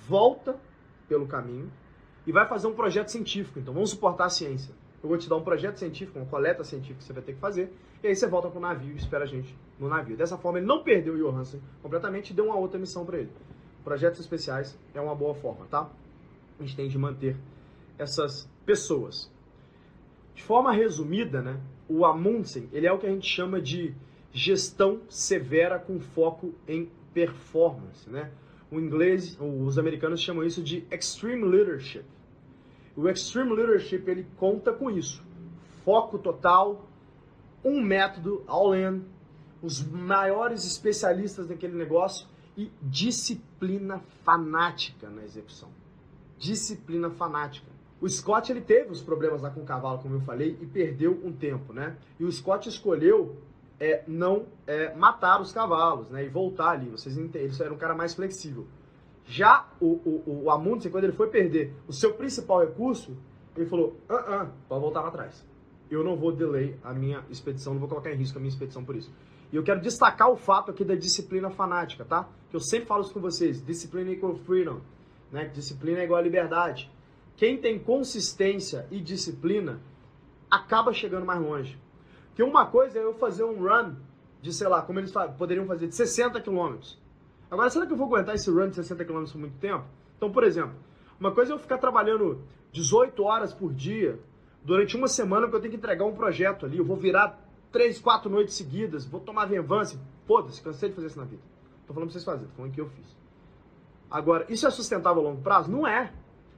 volta pelo caminho e vai fazer um projeto científico. Então vamos suportar a ciência. Eu vou te dar um projeto científico, uma coleta científica que você vai ter que fazer, e aí você volta pro navio e espera a gente no navio. Dessa forma, ele não perdeu o Johansen completamente e deu uma outra missão para ele. Projetos especiais é uma boa forma, tá? A gente tem de manter essas pessoas. De forma resumida, né, o Amundsen, ele é o que a gente chama de gestão severa com foco em performance, né? O inglês, os americanos chamam isso de extreme leadership. O extreme leadership ele conta com isso: foco total, um método all in, os maiores especialistas daquele negócio e disciplina fanática na execução. Disciplina fanática. O Scott ele teve os problemas lá com o cavalo, como eu falei, e perdeu um tempo, né? E o Scott escolheu é, não é, matar os cavalos, né? E voltar ali. Vocês entendem? Ele era um cara mais flexível. Já o, o, o Amundsen, quando ele foi perder o seu principal recurso, ele falou: ah, ah, pode voltar para trás. Eu não vou delay a minha expedição, não vou colocar em risco a minha expedição por isso. E eu quero destacar o fato aqui da disciplina fanática, tá? Que eu sempre falo isso com vocês: disciplina equal freedom, né? Disciplina é igual a liberdade. Quem tem consistência e disciplina acaba chegando mais longe. Porque uma coisa é eu fazer um run de, sei lá, como eles poderiam fazer, de 60 quilômetros. Agora, será que eu vou aguentar esse run de 60 quilômetros por muito tempo? Então, por exemplo, uma coisa é eu ficar trabalhando 18 horas por dia durante uma semana porque eu tenho que entregar um projeto ali. Eu vou virar 3, 4 noites seguidas, vou tomar venvança. Foda-se, cansei de fazer isso na vida. Tô falando pra vocês fazerem, tô falando que eu fiz. Agora, isso é sustentável a longo prazo? Não é.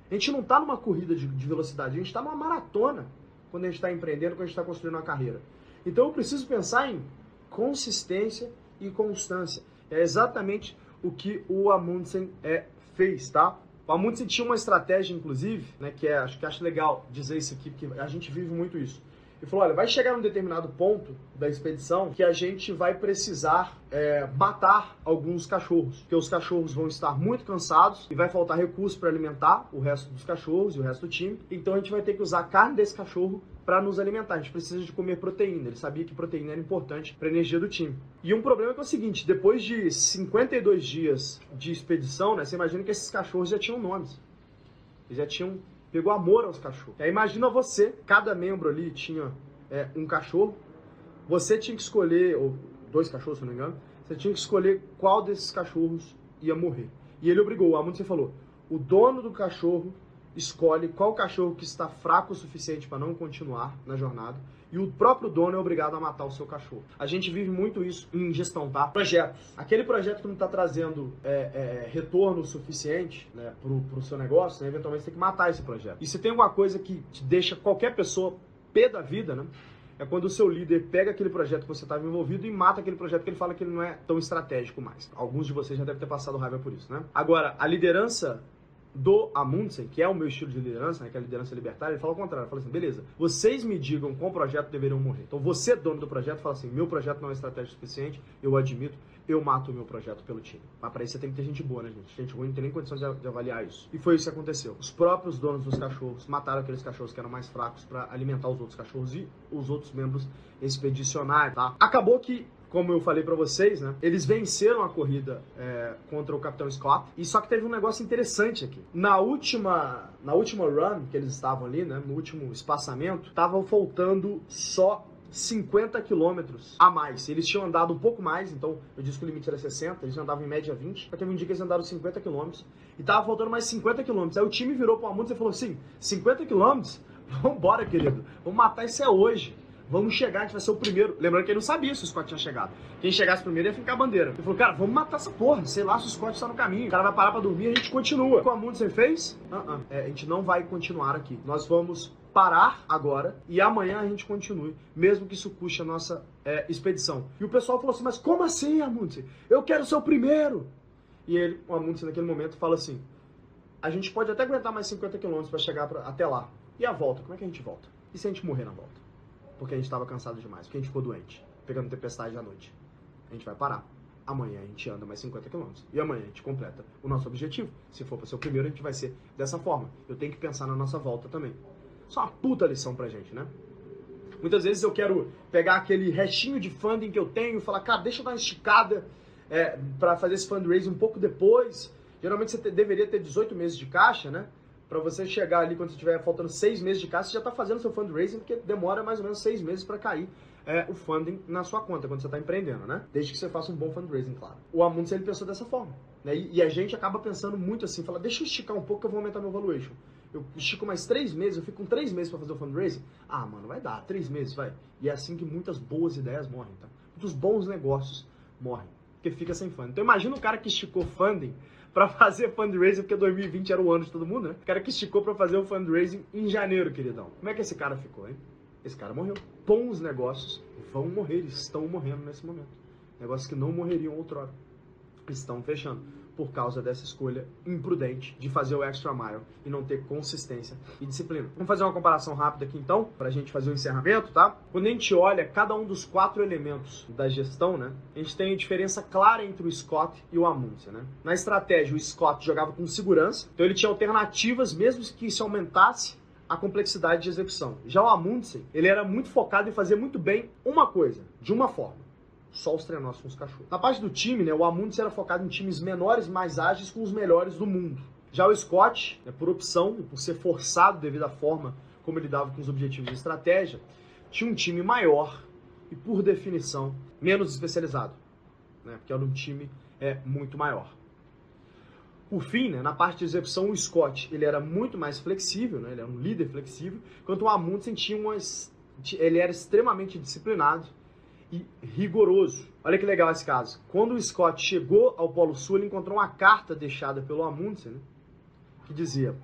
A gente não tá numa corrida de, de velocidade, a gente tá numa maratona quando a gente está empreendendo, quando a gente está construindo uma carreira. Então eu preciso pensar em consistência e constância. É exatamente o que o Amundsen é, fez, tá? O Amundsen tinha uma estratégia, inclusive, né, que é, acho que acho legal dizer isso aqui, porque a gente vive muito isso. Ele falou, olha, vai chegar num determinado ponto da expedição que a gente vai precisar é, matar alguns cachorros, porque os cachorros vão estar muito cansados e vai faltar recurso para alimentar o resto dos cachorros e o resto do time. Então a gente vai ter que usar a carne desse cachorro para nos alimentar. A gente precisa de comer proteína. Ele sabia que proteína era importante para a energia do time. E um problema é, é o seguinte, depois de 52 dias de expedição, né, você imagina que esses cachorros já tinham nomes. Eles já tinham pegou amor aos cachorros. Aí imagina você, cada membro ali tinha é, um cachorro, você tinha que escolher, ou dois cachorros, se não me engano, você tinha que escolher qual desses cachorros ia morrer. E ele obrigou, o Amundsen falou, o dono do cachorro escolhe qual cachorro que está fraco o suficiente para não continuar na jornada e o próprio dono é obrigado a matar o seu cachorro. A gente vive muito isso em gestão, tá? Projetos. Aquele projeto que não está trazendo é, é, retorno suficiente né, para o seu negócio, né, eventualmente você tem que matar esse projeto. E se tem alguma coisa que te deixa qualquer pessoa pé da vida, né? É quando o seu líder pega aquele projeto que você estava envolvido e mata aquele projeto que ele fala que ele não é tão estratégico mais. Alguns de vocês já devem ter passado raiva por isso, né? Agora, a liderança do Amundsen, que é o meu estilo de liderança, né, que é a liderança libertária, ele fala o contrário, ele fala assim, beleza, vocês me digam qual projeto deveriam morrer. Então você, dono do projeto, fala assim, meu projeto não é estratégico suficiente, eu admito, eu mato o meu projeto pelo time. Mas para isso você tem que ter gente boa, né, gente? Gente ruim não tem nem condições de, de avaliar isso. E foi isso que aconteceu. Os próprios donos dos cachorros mataram aqueles cachorros que eram mais fracos para alimentar os outros cachorros e os outros membros expedicionários, tá? Acabou que como eu falei para vocês, né? Eles venceram a corrida é, contra o Capitão Scott. E só que teve um negócio interessante aqui. Na última, na última run que eles estavam ali, né? No último espaçamento, estavam faltando só 50 quilômetros a mais. Eles tinham andado um pouco mais, então eu disse que o limite era 60, eles andavam em média 20. Só teve um dia que eles andaram 50 quilômetros e tava faltando mais 50 quilômetros. Aí o time virou pro Amundsen e falou assim: 50 quilômetros? Vambora, querido. Vamos matar isso é hoje. Vamos chegar, a gente vai ser o primeiro. Lembrando que ele não sabia se o Scott tinha chegado. Quem chegasse primeiro ia ficar a bandeira. Ele falou, cara, vamos matar essa porra. Sei lá se o Scott está no caminho. O cara vai parar pra dormir e a gente continua. O que o Amundsen fez? Uh -uh. É, a gente não vai continuar aqui. Nós vamos parar agora e amanhã a gente continue, mesmo que isso custe a nossa é, expedição. E o pessoal falou assim, mas como assim, Amundsen? Eu quero ser o primeiro! E ele, o Amundsen naquele momento fala assim, a gente pode até aguentar mais 50 quilômetros para chegar pra, até lá. E a volta? Como é que a gente volta? E se a gente morrer na volta? Porque a gente estava cansado demais, porque a gente ficou doente, pegando tempestade à noite. A gente vai parar. Amanhã a gente anda mais 50 quilômetros. E amanhã a gente completa o nosso objetivo. Se for para ser o primeiro, a gente vai ser dessa forma. Eu tenho que pensar na nossa volta também. É uma puta lição pra gente, né? Muitas vezes eu quero pegar aquele restinho de funding que eu tenho e falar, cara, deixa eu dar uma esticada é, para fazer esse fundraising um pouco depois. Geralmente você te, deveria ter 18 meses de caixa, né? Para você chegar ali quando estiver faltando 6 meses de caixa, você já está fazendo seu fundraising, porque demora mais ou menos 6 meses para cair é, o funding na sua conta quando você está empreendendo, né? Desde que você faça um bom fundraising, claro. O Amundsen ele pensou dessa forma. Né? E, e, a gente acaba pensando muito assim, fala, deixa eu esticar um pouco que eu vou aumentar meu valuation. Eu estico mais três meses, eu fico com três meses para fazer o fundraising. Ah, mano, vai dar, três meses, vai. E é assim que muitas boas ideias morrem, tá? Muitos bons negócios morrem, porque fica sem funding. Então imagina o cara que esticou funding para fazer fundraising, porque 2020 era o ano de todo mundo, né? O cara que esticou para fazer o fundraising em janeiro, queridão. Como é que esse cara ficou, hein? Esse cara morreu. Bons negócios vão morrer, estão morrendo nesse momento. Negócios que não morreriam outrora. Estão fechando por causa dessa escolha imprudente de fazer o extra mile e não ter consistência e disciplina. Vamos fazer uma comparação rápida aqui então, para a gente fazer o encerramento, tá? Quando a gente olha cada um dos quatro elementos da gestão, né, a gente tem a diferença clara entre o Scott e o Amundsen, né? Na estratégia, o Scott jogava com segurança, então ele tinha alternativas, mesmo que isso aumentasse a complexidade de execução. Já o Amundsen, ele era muito focado em fazer muito bem uma coisa, de uma forma só os treinamentos com os cachorros. Na parte do time, né, o Amundsen era focado em times menores, mais ágeis, com os melhores do mundo. Já o Scott, né, por opção e por ser forçado devido à forma como ele dava com os objetivos de estratégia, tinha um time maior e, por definição, menos especializado, né, porque era um time é, muito maior. Por fim, né, na parte de execução, o Scott ele era muito mais flexível, né, ele era um líder flexível, enquanto o Amundsen tinha umas, ele era extremamente disciplinado e rigoroso. Olha que legal esse caso. Quando o Scott chegou ao Polo Sul, ele encontrou uma carta deixada pelo Amundsen, né, que dizia: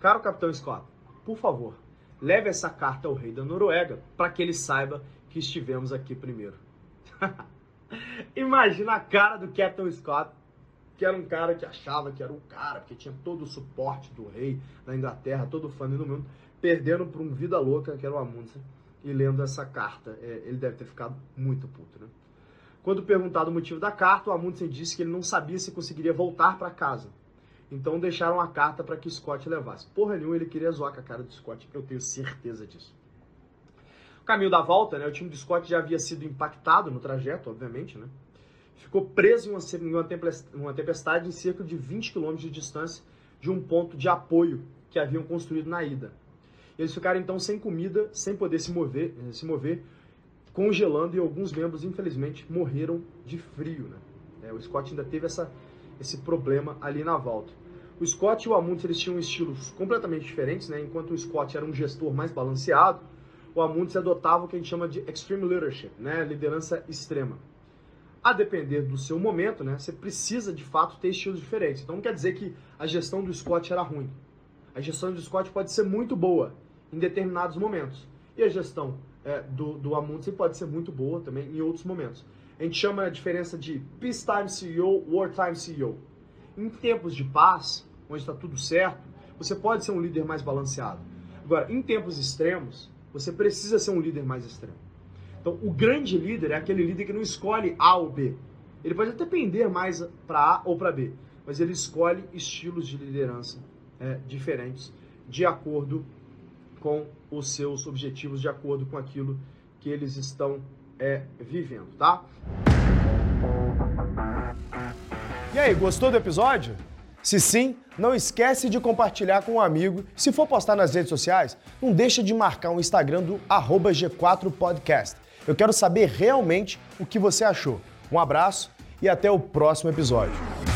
Caro Capitão Scott, por favor, leve essa carta ao rei da Noruega para que ele saiba que estivemos aqui primeiro. Imagina a cara do Capitão Scott, que era um cara que achava que era o cara, porque tinha todo o suporte do rei da Inglaterra, todo o fã do mundo, perdendo para um vida louca que era o Amundsen e lendo essa carta. É, ele deve ter ficado muito puto, né? Quando perguntado o motivo da carta, o Amundsen disse que ele não sabia se conseguiria voltar para casa. Então deixaram a carta para que Scott levasse. Porra nenhuma, ele queria zoar com a cara do Scott, eu tenho certeza disso. O caminho da volta, né, o time do Scott já havia sido impactado no trajeto, obviamente, né? Ficou preso em uma tempestade em cerca de 20 km de distância de um ponto de apoio que haviam construído na ida. Eles ficaram então sem comida, sem poder se mover, eh, se mover congelando e alguns membros, infelizmente, morreram de frio. Né? É, o Scott ainda teve essa, esse problema ali na volta. O Scott e o Amundsen eles tinham estilos completamente diferentes, né? enquanto o Scott era um gestor mais balanceado, o Amundsen adotava o que a gente chama de extreme leadership, né? liderança extrema. A depender do seu momento, né? você precisa de fato ter estilos diferentes. Então não quer dizer que a gestão do Scott era ruim. A gestão do Scott pode ser muito boa em determinados momentos. E a gestão é, do, do Amundsen pode ser muito boa também em outros momentos. A gente chama a diferença de peacetime CEO, wartime CEO. Em tempos de paz, onde está tudo certo, você pode ser um líder mais balanceado. Agora, em tempos extremos, você precisa ser um líder mais extremo. Então, o grande líder é aquele líder que não escolhe A ou B. Ele pode até pender mais para A ou para B, mas ele escolhe estilos de liderança é, diferentes de acordo com os seus objetivos, de acordo com aquilo que eles estão é, vivendo, tá? E aí, gostou do episódio? Se sim, Não esquece de compartilhar com um amigo. Se for postar nas redes sociais, não deixa de marcar o Instagram do G4podcast. Eu quero saber realmente o que você achou. Um abraço e até o próximo episódio.